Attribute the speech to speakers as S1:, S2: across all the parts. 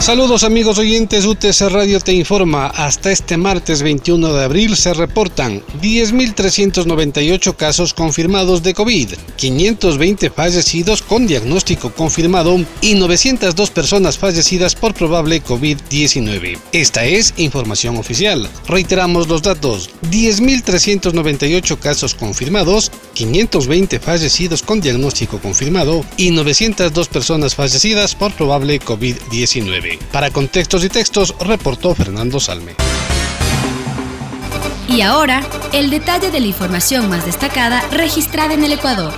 S1: Saludos amigos oyentes, UTC Radio te informa. Hasta este martes 21 de abril se reportan 10.398 casos confirmados de COVID, 520 fallecidos con diagnóstico confirmado y 902 personas fallecidas por probable COVID-19. Esta es información oficial. Reiteramos los datos. 10.398 casos confirmados, 520 fallecidos con diagnóstico confirmado y 902 personas fallecidas por probable COVID-19. Para contextos y textos, reportó Fernando Salme.
S2: Y ahora, el detalle de la información más destacada registrada en el Ecuador.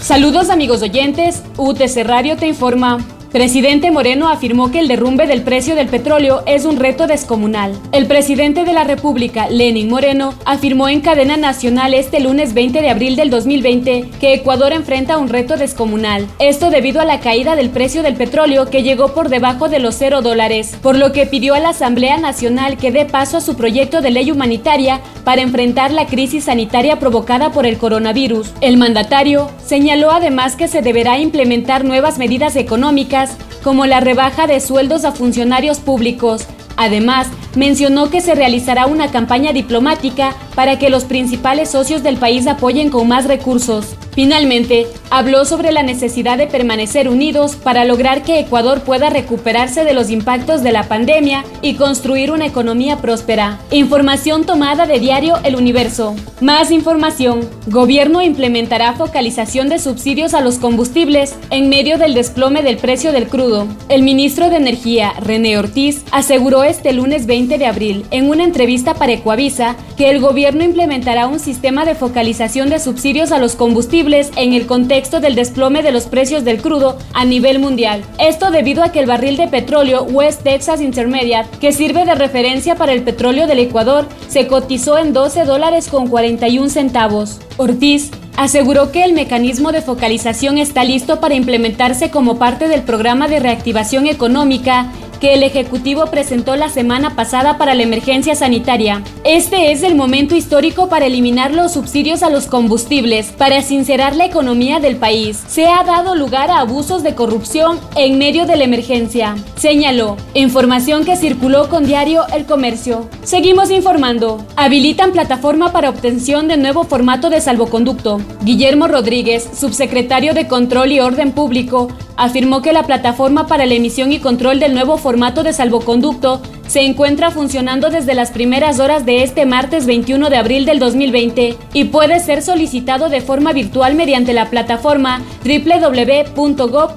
S3: Saludos amigos oyentes, UTC Radio te informa. Presidente Moreno afirmó que el derrumbe del precio del petróleo es un reto descomunal. El presidente de la República, Lenin Moreno, afirmó en cadena nacional este lunes 20 de abril del 2020 que Ecuador enfrenta un reto descomunal. Esto debido a la caída del precio del petróleo que llegó por debajo de los cero dólares, por lo que pidió a la Asamblea Nacional que dé paso a su proyecto de ley humanitaria para enfrentar la crisis sanitaria provocada por el coronavirus. El mandatario señaló además que se deberá implementar nuevas medidas económicas como la rebaja de sueldos a funcionarios públicos. Además, mencionó que se realizará una campaña diplomática para que los principales socios del país apoyen con más recursos. Finalmente, habló sobre la necesidad de permanecer unidos para lograr que Ecuador pueda recuperarse de los impactos de la pandemia y construir una economía próspera. Información tomada de diario El Universo. Más información. Gobierno implementará focalización de subsidios a los combustibles en medio del desplome del precio del crudo. El ministro de Energía, René Ortiz, aseguró este lunes 20 de abril en una entrevista para Ecuavisa que el gobierno implementará un sistema de focalización de subsidios a los combustibles en el contexto del desplome de los precios del crudo a nivel mundial. Esto debido a que el barril de petróleo West Texas Intermediate, que sirve de referencia para el petróleo del Ecuador, se cotizó en 12 dólares con 41 centavos. Ortiz aseguró que el mecanismo de focalización está listo para implementarse como parte del programa de reactivación económica que el Ejecutivo presentó la semana pasada para la emergencia sanitaria. Este es el momento histórico para eliminar los subsidios a los combustibles, para sincerar la economía del país. Se ha dado lugar a abusos de corrupción en medio de la emergencia, señaló. Información que circuló con diario El Comercio. Seguimos informando. Habilitan plataforma para obtención de nuevo formato de salvoconducto. Guillermo Rodríguez, subsecretario de Control y Orden Público, afirmó que la plataforma para la emisión y control del nuevo formato de salvoconducto se encuentra funcionando desde las primeras horas de este martes 21 de abril del 2020 y puede ser solicitado de forma virtual mediante la plataforma www.gov.es.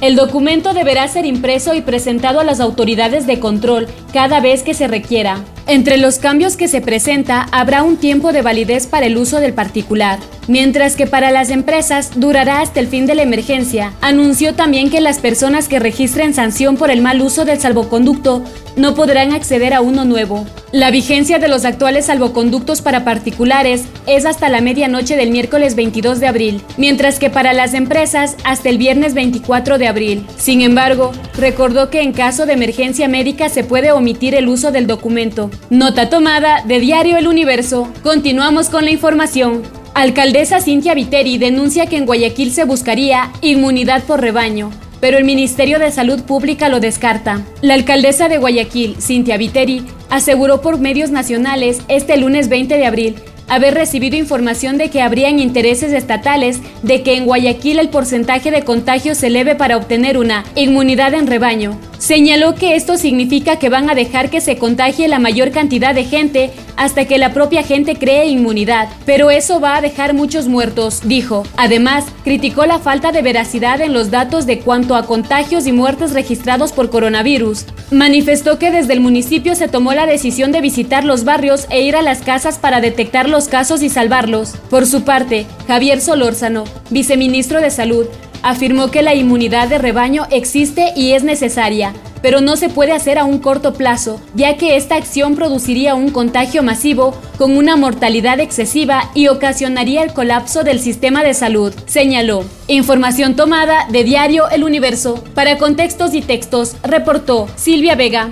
S3: El documento deberá ser impreso y presentado a las autoridades de control cada vez que se requiera. Entre los cambios que se presenta habrá un tiempo de validez para el uso del particular, mientras que para las empresas durará hasta el fin de la emergencia. Anunció también que las personas que registren sanción por el mal uso del salvoconducto no podrán acceder a uno nuevo. La vigencia de los actuales salvoconductos para particulares es hasta la medianoche del miércoles 22 de abril, mientras que para las empresas hasta el viernes 24 de abril. Sin embargo, recordó que en caso de emergencia médica se puede omitir el uso del documento. Nota tomada de Diario El Universo. Continuamos con la información. Alcaldesa Cintia Viteri denuncia que en Guayaquil se buscaría inmunidad por rebaño pero el Ministerio de Salud Pública lo descarta. La alcaldesa de Guayaquil, Cintia Viteri, aseguró por medios nacionales este lunes 20 de abril haber recibido información de que habrían intereses estatales de que en Guayaquil el porcentaje de contagios se eleve para obtener una inmunidad en rebaño. Señaló que esto significa que van a dejar que se contagie la mayor cantidad de gente hasta que la propia gente cree inmunidad, pero eso va a dejar muchos muertos, dijo. Además, criticó la falta de veracidad en los datos de cuanto a contagios y muertes registrados por coronavirus. Manifestó que desde el municipio se tomó la decisión de visitar los barrios e ir a las casas para detectar los casos y salvarlos. Por su parte, Javier Solórzano, viceministro de Salud, afirmó que la inmunidad de rebaño existe y es necesaria, pero no se puede hacer a un corto plazo, ya que esta acción produciría un contagio masivo con una mortalidad excesiva y ocasionaría el colapso del sistema de salud, señaló. Información tomada de Diario El Universo. Para contextos y textos, reportó Silvia Vega.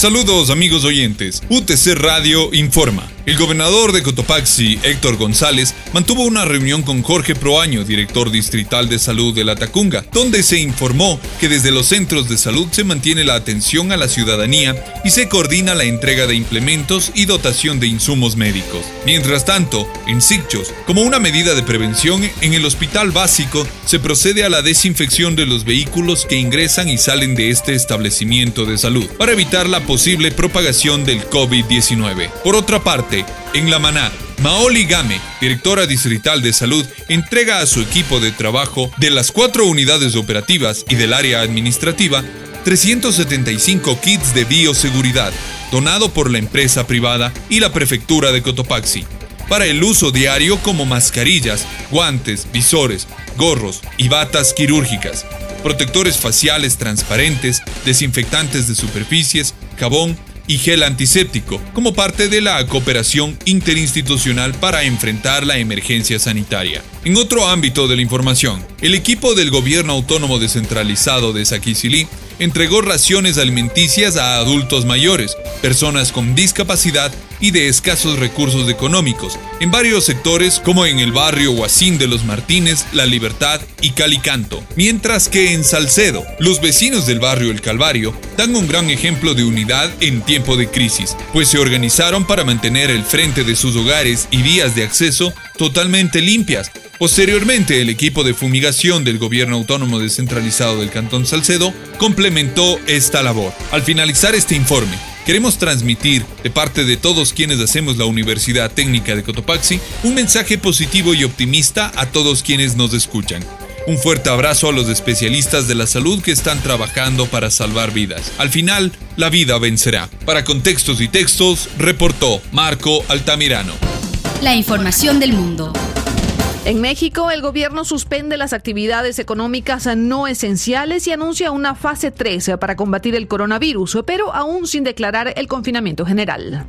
S4: Saludos amigos oyentes. UTC Radio informa. El gobernador de Cotopaxi, Héctor González, mantuvo una reunión con Jorge Proaño, director distrital de salud de la Tacunga, donde se informó que desde los centros de salud se mantiene la atención a la ciudadanía y se coordina la entrega de implementos y dotación de insumos médicos. Mientras tanto, en Sicchos, como una medida de prevención, en el hospital básico se procede a la desinfección de los vehículos que ingresan y salen de este establecimiento de salud para evitar la posible propagación del COVID-19. Por otra parte, en La Maná, Maoli Game, directora distrital de salud, entrega a su equipo de trabajo de las cuatro unidades operativas y del área administrativa 375 kits de bioseguridad, donado por la empresa privada y la prefectura de Cotopaxi, para el uso diario como mascarillas, guantes, visores, gorros y batas quirúrgicas, protectores faciales transparentes, desinfectantes de superficies, jabón y gel antiséptico como parte de la cooperación interinstitucional para enfrentar la emergencia sanitaria. En otro ámbito de la información, el equipo del gobierno autónomo descentralizado de Saquisilí entregó raciones alimenticias a adultos mayores, personas con discapacidad y de escasos recursos económicos, en varios sectores como en el barrio Huacín de los Martínez, La Libertad y Calicanto. Mientras que en Salcedo, los vecinos del barrio El Calvario dan un gran ejemplo de unidad en tiempo de crisis, pues se organizaron para mantener el frente de sus hogares y vías de acceso totalmente limpias. Posteriormente, el equipo de fumigación del gobierno autónomo descentralizado del Cantón Salcedo complementó esta labor. Al finalizar este informe, Queremos transmitir, de parte de todos quienes hacemos la Universidad Técnica de Cotopaxi, un mensaje positivo y optimista a todos quienes nos escuchan. Un fuerte abrazo a los especialistas de la salud que están trabajando para salvar vidas. Al final, la vida vencerá. Para contextos y textos, reportó Marco Altamirano.
S2: La información del mundo.
S5: En México, el gobierno suspende las actividades económicas no esenciales y anuncia una fase 3 para combatir el coronavirus, pero aún sin declarar el confinamiento general.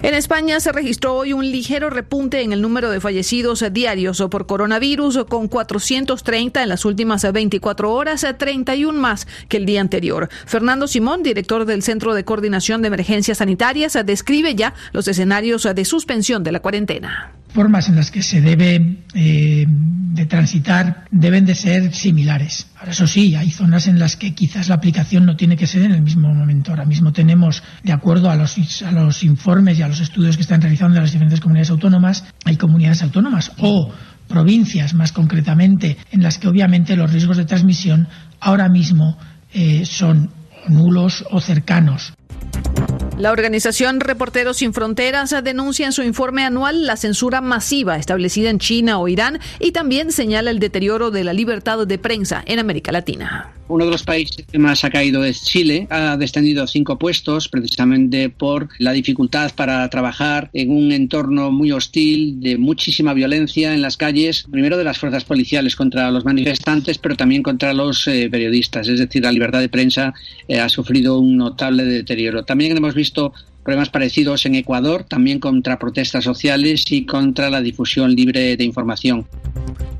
S5: En España se registró hoy un ligero repunte en el número de fallecidos diarios por coronavirus, con 430 en las últimas 24 horas, 31 más que el día anterior. Fernando Simón, director del Centro de Coordinación de Emergencias Sanitarias, describe ya los escenarios de suspensión de la cuarentena
S6: formas en las que se debe eh, de transitar deben de ser similares. Ahora, eso sí, hay zonas en las que quizás la aplicación no tiene que ser en el mismo momento. Ahora mismo tenemos, de acuerdo a los, a los informes y a los estudios que están realizando las diferentes comunidades autónomas, hay comunidades autónomas o provincias más concretamente en las que obviamente los riesgos de transmisión ahora mismo eh, son nulos o cercanos.
S5: La organización Reporteros Sin Fronteras denuncia en su informe anual la censura masiva establecida en China o Irán y también señala el deterioro de la libertad de prensa en América Latina.
S7: Uno de los países que más ha caído es Chile. Ha descendido cinco puestos precisamente por la dificultad para trabajar en un entorno muy hostil, de muchísima violencia en las calles, primero de las fuerzas policiales contra los manifestantes, pero también contra los eh, periodistas. Es decir, la libertad de prensa eh, ha sufrido un notable deterioro. También hemos visto problemas parecidos en Ecuador, también contra protestas sociales y contra la difusión libre de información.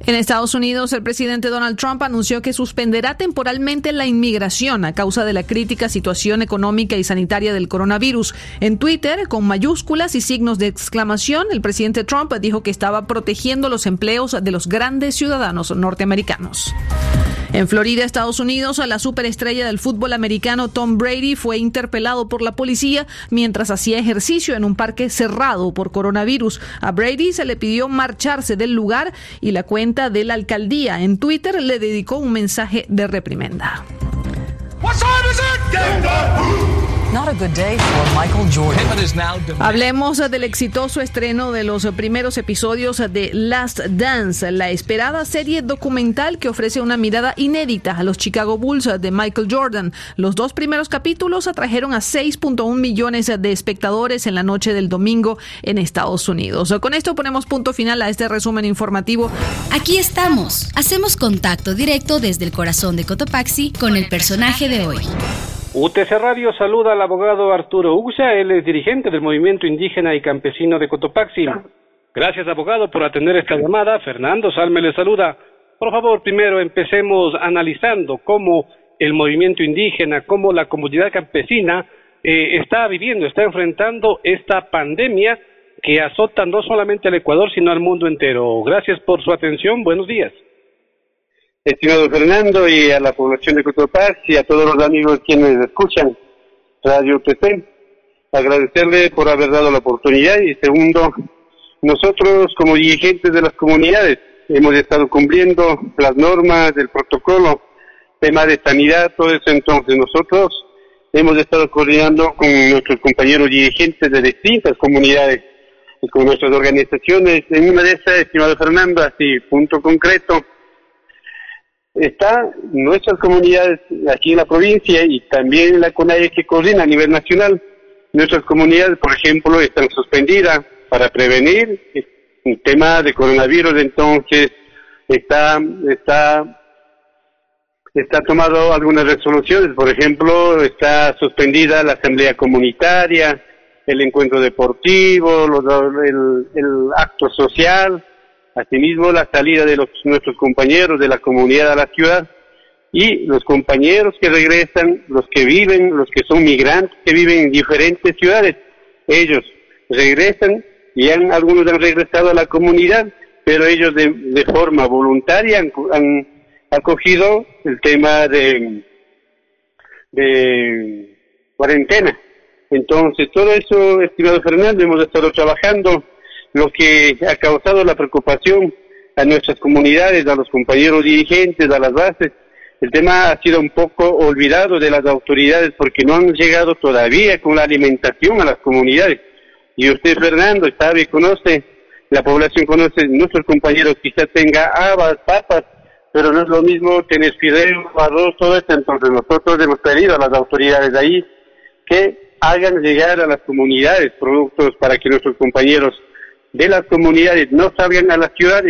S5: En Estados Unidos, el presidente Donald Trump anunció que suspenderá temporalmente la inmigración a causa de la crítica situación económica y sanitaria del coronavirus. En Twitter, con mayúsculas y signos de exclamación, el presidente Trump dijo que estaba protegiendo los empleos de los grandes ciudadanos norteamericanos. En Florida, Estados Unidos, la superestrella del fútbol americano Tom Brady fue interpelado por la policía mientras hacía ejercicio en un parque cerrado por coronavirus. A Brady se le pidió marcharse del lugar y la cuenta de la alcaldía en Twitter le dedicó un mensaje de reprimenda. Hablemos del exitoso estreno de los primeros episodios de Last Dance, la esperada serie documental que ofrece una mirada inédita a los Chicago Bulls de Michael Jordan. Los dos primeros capítulos atrajeron a 6.1 millones de espectadores en la noche del domingo en Estados Unidos. Con esto ponemos punto final a este resumen informativo.
S2: Aquí estamos. Hacemos contacto directo desde el corazón de Cotopaxi con el personaje de hoy.
S1: UTC Radio saluda al abogado Arturo Uxa, él es dirigente del Movimiento Indígena y Campesino de Cotopaxi. Gracias, abogado, por atender esta llamada. Fernando Salme le saluda. Por favor, primero empecemos analizando cómo el movimiento indígena, cómo la comunidad campesina eh, está viviendo, está enfrentando esta pandemia que azota no solamente al Ecuador, sino al mundo entero. Gracias por su atención. Buenos días.
S8: Estimado Fernando y a la población de Cotopaxi y a todos los amigos quienes escuchan Radio PT, agradecerle por haber dado la oportunidad y segundo, nosotros como dirigentes de las comunidades hemos estado cumpliendo las normas del protocolo, tema de sanidad, todo eso entonces nosotros hemos estado coordinando con nuestros compañeros dirigentes de distintas comunidades y con nuestras organizaciones. En una de esas, estimado Fernando, así punto concreto, está nuestras comunidades aquí en la provincia y también la CONAIE que coordina a nivel nacional. Nuestras comunidades, por ejemplo, están suspendidas para prevenir el tema de coronavirus, entonces está, está, está tomado algunas resoluciones, por ejemplo, está suspendida la asamblea comunitaria, el encuentro deportivo, el, el acto social, Asimismo, la salida de los, nuestros compañeros de la comunidad a la ciudad y los compañeros que regresan, los que viven, los que son migrantes que viven en diferentes ciudades, ellos regresan y han, algunos han regresado a la comunidad, pero ellos de, forma voluntaria han, acogido el tema de, de cuarentena. Entonces, todo eso, estimado Fernando, hemos estado trabajando lo que ha causado la preocupación a nuestras comunidades, a los compañeros dirigentes, a las bases. El tema ha sido un poco olvidado de las autoridades porque no han llegado todavía con la alimentación a las comunidades. Y usted, Fernando, sabe, conoce, la población conoce, nuestros compañeros quizás tenga habas, papas, pero no es lo mismo tener fideo, arroz, todo esto. Entonces nosotros hemos pedido a las autoridades de ahí que hagan llegar a las comunidades productos para que nuestros compañeros de las comunidades no salgan a la ciudad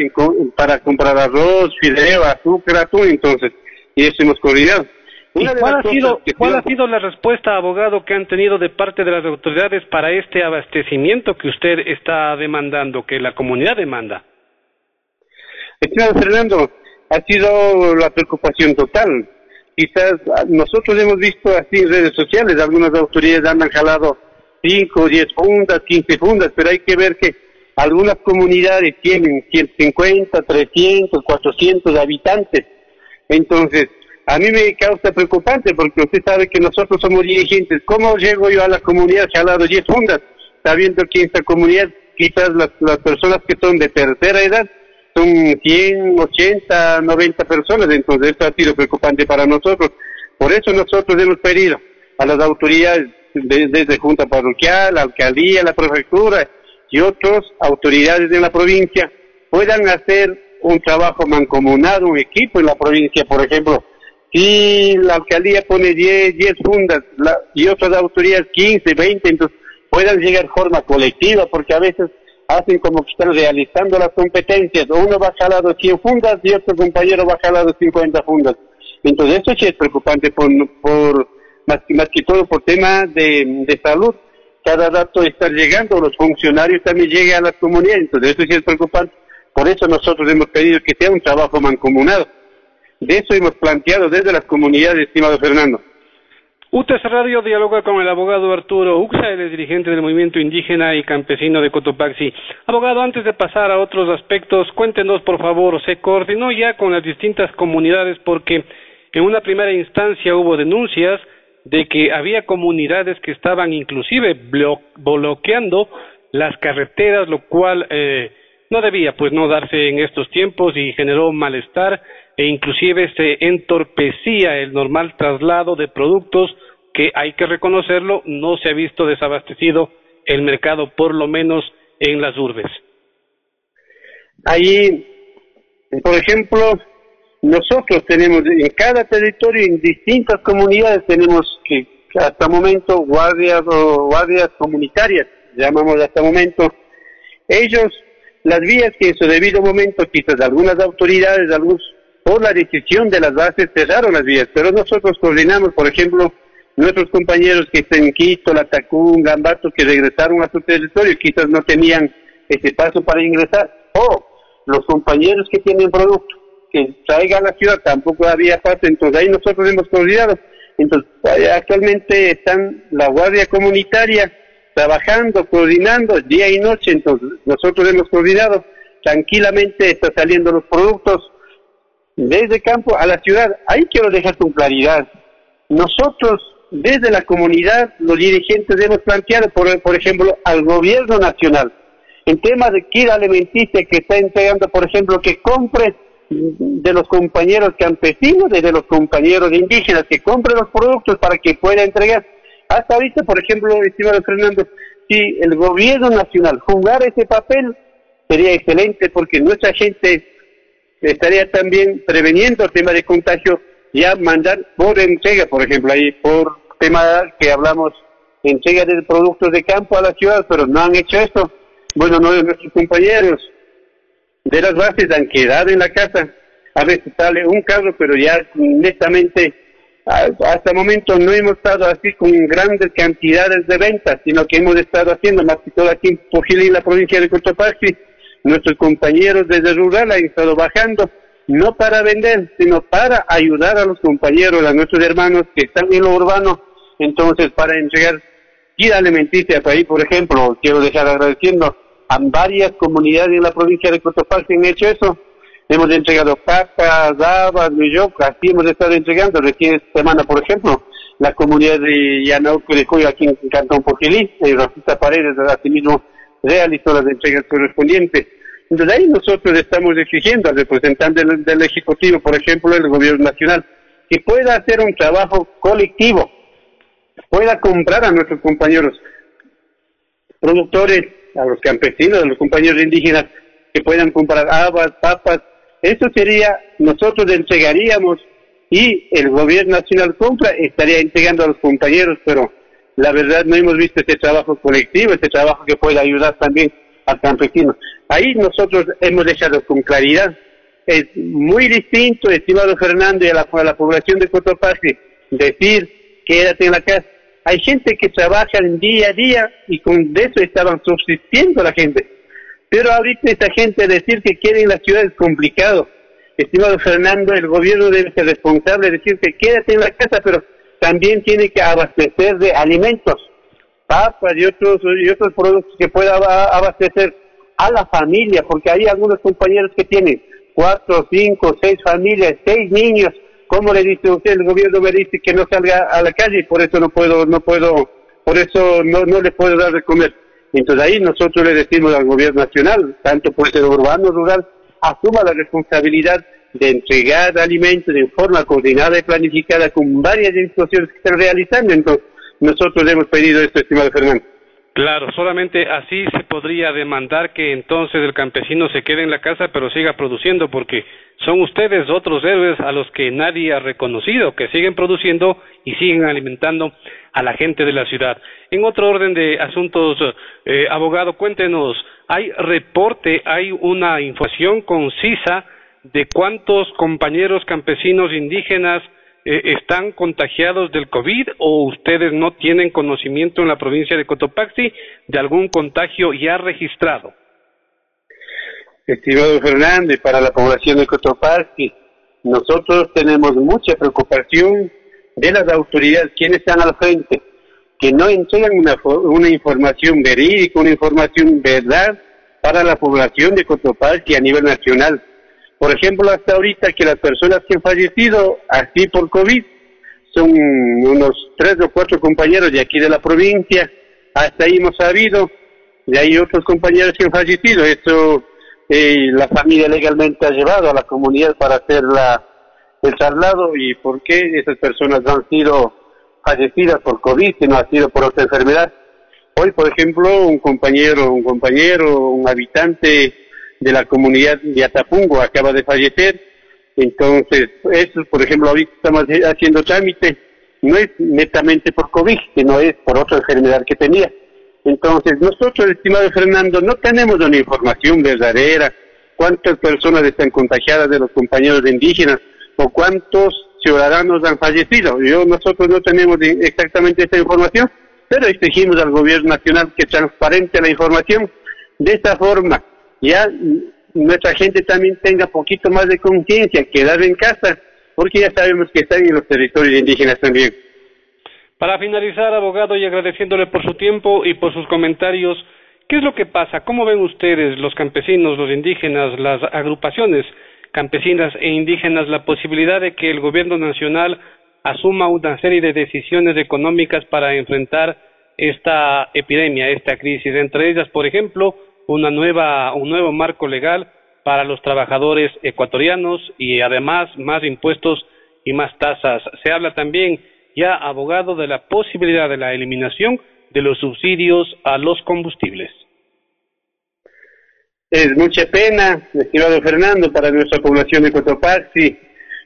S8: para comprar arroz, fideo, azúcar, atún, entonces, y eso hemos coordinado.
S1: ¿Y cuál, ha sido, cuál ha sido la respuesta, abogado, que han tenido de parte de las autoridades para este abastecimiento que usted está demandando, que la comunidad demanda?
S8: Estimado Fernando, ha sido la preocupación total. Quizás ah, nosotros hemos visto así en redes sociales, algunas autoridades han jalado 5, 10 fundas, 15 fundas, pero hay que ver que algunas comunidades tienen 150, 300, 400 habitantes. Entonces, a mí me causa preocupante porque usted sabe que nosotros somos dirigentes. ¿Cómo llego yo a la comunidad que ha dado 10 fundas? Sabiendo que en esta comunidad quizás las, personas que son de tercera edad son 100, 80, 90 personas. Entonces, esto ha sido preocupante para nosotros. Por eso nosotros hemos pedido a las autoridades desde Junta Parroquial, la Alcaldía, la Prefectura, y otras autoridades de la provincia puedan hacer un trabajo mancomunado, un equipo en la provincia, por ejemplo, si la alcaldía pone 10, 10 fundas y otras autoridades 15, 20, entonces puedan llegar de forma colectiva, porque a veces hacen como que están realizando las competencias, uno va a jalar 100 fundas y otro compañero va a jalar 50 fundas. Entonces eso sí es preocupante por, por más, más que todo por temas de, de salud cada dato está llegando, los funcionarios también lleguen a las comunidades, entonces eso sí es preocupante. Por eso nosotros hemos pedido que sea un trabajo mancomunado. De eso hemos planteado desde las comunidades, estimado Fernando.
S1: UTES Radio dialoga con el abogado Arturo Uxa, el dirigente del movimiento indígena y campesino de Cotopaxi. Abogado, antes de pasar a otros aspectos, cuéntenos por favor, ¿se coordinó ya con las distintas comunidades? Porque en una primera instancia hubo denuncias de que había comunidades que estaban inclusive bloqueando las carreteras, lo cual eh, no debía pues no darse en estos tiempos y generó malestar e inclusive se entorpecía el normal traslado de productos que hay que reconocerlo, no se ha visto desabastecido el mercado, por lo menos en las urbes.
S8: Ahí, por ejemplo, nosotros tenemos en cada territorio, en distintas comunidades, tenemos que hasta momento guardias o guardias comunitarias, llamamos hasta momento, ellos, las vías que en su debido momento, quizás algunas autoridades, algunos, por la decisión de las bases, cerraron las vías, pero nosotros coordinamos, por ejemplo, nuestros compañeros que están en Quito, Latacún, Gambato, que regresaron a su territorio, quizás no tenían ese paso para ingresar, o los compañeros que tienen producto que traigan a la ciudad, tampoco había paso, entonces ahí nosotros hemos coordinado. Entonces, actualmente están la Guardia Comunitaria trabajando, coordinando día y noche, entonces nosotros hemos coordinado, tranquilamente está saliendo los productos desde campo a la ciudad. Ahí quiero dejar con claridad. Nosotros, desde la comunidad, los dirigentes hemos planteado, por, por ejemplo, al gobierno nacional, en tema de kit alimenticia que está entregando, por ejemplo, que compre de los compañeros campesinos y de los compañeros indígenas, que compren los productos para que pueda entregar. Hasta ahorita, por ejemplo, estimado Fernando, si el gobierno nacional jugara ese papel, sería excelente porque nuestra gente estaría también preveniendo el tema de contagio, ya mandar por entrega, por ejemplo, ahí por tema que hablamos, entrega de productos de campo a la ciudad, pero no han hecho esto. Bueno, no de nuestros compañeros de las bases han quedado en la casa. A veces sale un carro, pero ya honestamente hasta el momento no hemos estado así con grandes cantidades de ventas, sino que hemos estado haciendo, más que todo aquí en Pujilí, la provincia de Cotopaxi, nuestros compañeros desde rural han estado bajando, no para vender, sino para ayudar a los compañeros, a nuestros hermanos que están en lo urbano, entonces para entregar guía alimenticia para ahí, por ejemplo, quiero dejar agradeciendo varias comunidades en la provincia de Cotopaxi han hecho eso, Hemos entregado papas, habas, millocas, así hemos estado entregando. Recién esta semana, por ejemplo, la comunidad de Yanauco de Coyo, aquí en Cantón Pojilí, en Rosita Paredes, mismo realizó las entregas correspondientes. Entonces ahí nosotros estamos exigiendo al representante del, Ejecutivo, por ejemplo, el Gobierno Nacional, que pueda hacer un trabajo colectivo, pueda comprar a nuestros compañeros productores, a los campesinos, a los compañeros indígenas, que puedan comprar habas, papas, eso sería, nosotros entregaríamos y el gobierno nacional compra, estaría entregando a los compañeros, pero la verdad no hemos visto este trabajo colectivo, este trabajo que puede ayudar también al campesino. Ahí nosotros hemos dejado con claridad, es muy distinto, estimado Fernando, y a la, a la población de Cotopaxi, decir quédate en la casa. Hay gente que trabaja día a día y con eso estaban subsistiendo la gente. Pero ahorita esta gente decir que quiere en la ciudad es complicado. Estimado Fernando, el gobierno debe ser responsable de decir que quédate en la casa, pero también tiene que abastecer de alimentos, papas y otros, y otros productos que pueda abastecer a la familia, porque hay algunos compañeros que tienen cuatro, cinco, seis familias, seis niños. ¿Cómo le dice usted? El gobierno me dice que no salga a la calle y por eso no puedo, no puedo, por eso no, no le puedo dar de comer. Entonces ahí nosotros le decimos al gobierno nacional, tanto por ser urbano rural, asuma la responsabilidad de entregar alimentos de forma coordinada y planificada con varias instituciones que están realizando. Entonces nosotros hemos pedido esto, estimado Fernando.
S1: Claro, solamente así se podría demandar que entonces el campesino se quede en la casa pero siga produciendo porque son ustedes otros héroes a los que nadie ha reconocido, que siguen produciendo y siguen alimentando a la gente de la ciudad. En otro orden de asuntos, eh, abogado, cuéntenos, ¿hay reporte, hay una información concisa de cuántos compañeros campesinos indígenas eh, están contagiados del COVID o ustedes no tienen conocimiento en la provincia de Cotopaxi de algún contagio ya registrado?
S8: Estimado Fernández, para la población de Cotopaxi, nosotros tenemos mucha preocupación de las autoridades, quienes están al frente, que no entregan una, una información verídica, una información verdad para la población de Cotopaxi a nivel nacional. Por ejemplo, hasta ahorita que las personas que han fallecido así por COVID son unos tres o cuatro compañeros de aquí de la provincia, hasta ahí hemos sabido, y hay otros compañeros que han fallecido, eso eh, la familia legalmente ha llevado a la comunidad para hacer la, el traslado y por qué esas personas han sido fallecidas por COVID, sino ha sido por otra enfermedad. Hoy, por ejemplo, un compañero, un compañero, un habitante de la comunidad de Atapungo acaba de fallecer. Entonces, eso, por ejemplo, ahorita estamos haciendo trámite, no es netamente por COVID, sino es por otra enfermedad que tenía. Entonces, nosotros, estimado Fernando, no tenemos una información verdadera, cuántas personas están contagiadas de los compañeros indígenas o cuántos ciudadanos han fallecido. Yo, nosotros no tenemos exactamente esta información, pero exigimos al gobierno nacional que transparente la información. De esta forma, ya nuestra gente también tenga poquito más de conciencia, quedar en casa, porque ya sabemos que están en los territorios indígenas también.
S1: Para finalizar, abogado, y agradeciéndole por su tiempo y por sus comentarios, ¿qué es lo que pasa? ¿Cómo ven ustedes, los campesinos, los indígenas, las agrupaciones campesinas e indígenas, la posibilidad de que el gobierno nacional asuma una serie de decisiones económicas para enfrentar esta epidemia, esta crisis? Entre ellas, por ejemplo, una nueva, un nuevo marco legal para los trabajadores ecuatorianos y además más impuestos y más tasas. Se habla también ya abogado de la posibilidad de la eliminación de los subsidios a los combustibles.
S8: Es mucha pena, estimado Fernando, para nuestra población de Cotopaxi.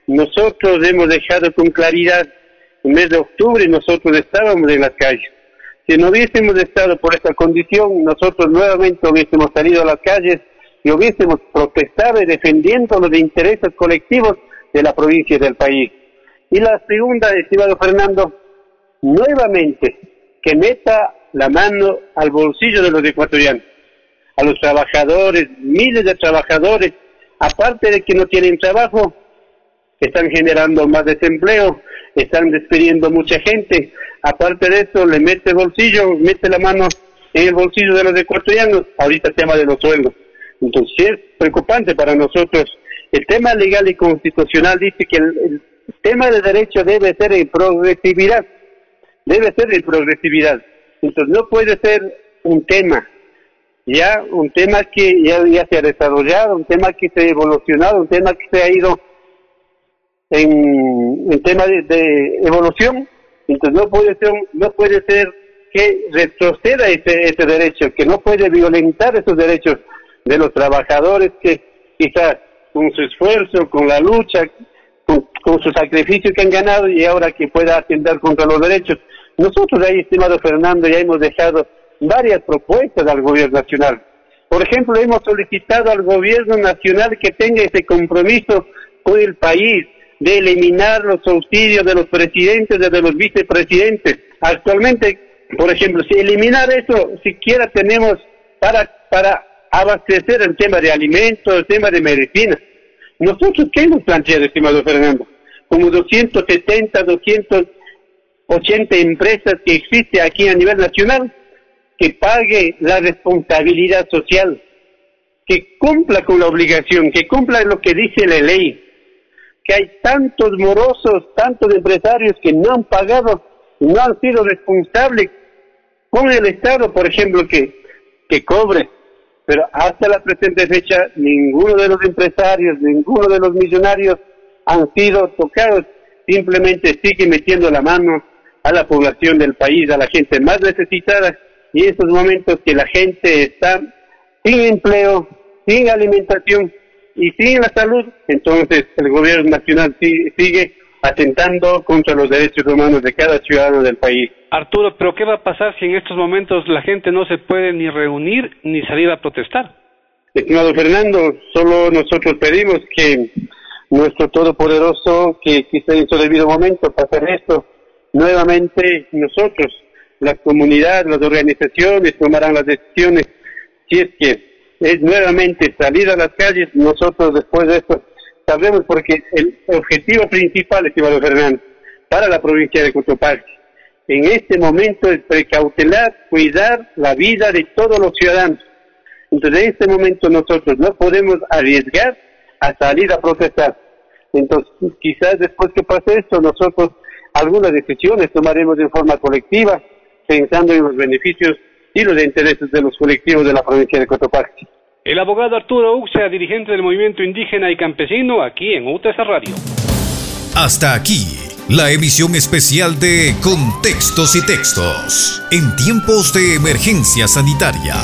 S8: Nosotros hemos dejado con claridad, en el mes de octubre nosotros estábamos en las calles. Si no hubiésemos estado por esta condición, nosotros nuevamente hubiésemos salido a las calles y hubiésemos protestado defendiendo los intereses colectivos de la provincia y del país. Y la segunda, estimado Fernando, nuevamente que meta la mano al bolsillo de los ecuatorianos, a los trabajadores, miles de trabajadores, aparte de que no tienen trabajo, están generando más desempleo, están despidiendo mucha gente, aparte de eso le mete bolsillo, mete la mano en el bolsillo de los ecuatorianos, ahorita el tema de los sueldos. Entonces es preocupante para nosotros. El tema legal y constitucional dice que el el tema de derecho debe ser en progresividad, debe ser en progresividad. Entonces no puede ser un tema, ya un tema que ya, se ha desarrollado, un tema que se ha evolucionado, un tema que se ha ido en, en tema de, evolución. Entonces no puede ser, no puede ser que retroceda ese, ese derecho, que no puede violentar esos derechos de los trabajadores que quizás con su esfuerzo, con la lucha, con, su sacrificio que han ganado y ahora que pueda atender contra los derechos. Nosotros ahí, estimado Fernando, ya hemos dejado varias propuestas al gobierno nacional. Por ejemplo, hemos solicitado al gobierno nacional que tenga ese compromiso con el país de eliminar los subsidios de los presidentes, de los vicepresidentes. Actualmente, por ejemplo, si eliminar eso, siquiera tenemos para, para abastecer el tema de alimentos, el tema de medicina. Nosotros, ¿qué hemos planteado, estimado Fernando? Como 270, 280 empresas que existen aquí a nivel nacional, que pague la responsabilidad social, que cumpla con la obligación, que cumpla lo que dice la ley, que hay tantos morosos, tantos empresarios que no han pagado, no han sido responsables con el Estado, por ejemplo, que, que cobre pero hasta la presente fecha ninguno de los empresarios, ninguno de los millonarios han sido tocados, simplemente sigue metiendo la mano a la población del país, a la gente más necesitada, y en estos momentos que la gente está sin empleo, sin alimentación y sin la salud, entonces el gobierno nacional sigue atentando contra los derechos humanos de cada ciudadano del país.
S1: Arturo, pero ¿qué va a pasar si en estos momentos la gente no se puede ni reunir ni salir a protestar?
S8: Estimado Fernando, solo nosotros pedimos que nuestro Todopoderoso, que quizá en su debido momento pasar esto, nuevamente nosotros, la comunidad, las organizaciones tomarán las decisiones. Si es que es nuevamente salir a las calles, nosotros después de esto sabremos porque el objetivo principal, estimado Fernando, para la provincia de Cotopaxi, en este momento es precautelar, cuidar la vida de todos los ciudadanos. Entonces, en este momento nosotros no podemos arriesgar a salir a protestar. Entonces, quizás después que pase esto, nosotros algunas decisiones tomaremos de forma colectiva, pensando en los beneficios y los intereses de los colectivos de la provincia de Cotopaxi.
S1: El abogado Arturo Uxia, dirigente del movimiento indígena y campesino, aquí en UTC Radio.
S9: Hasta aquí la emisión especial de Contextos y Textos en tiempos de emergencia sanitaria.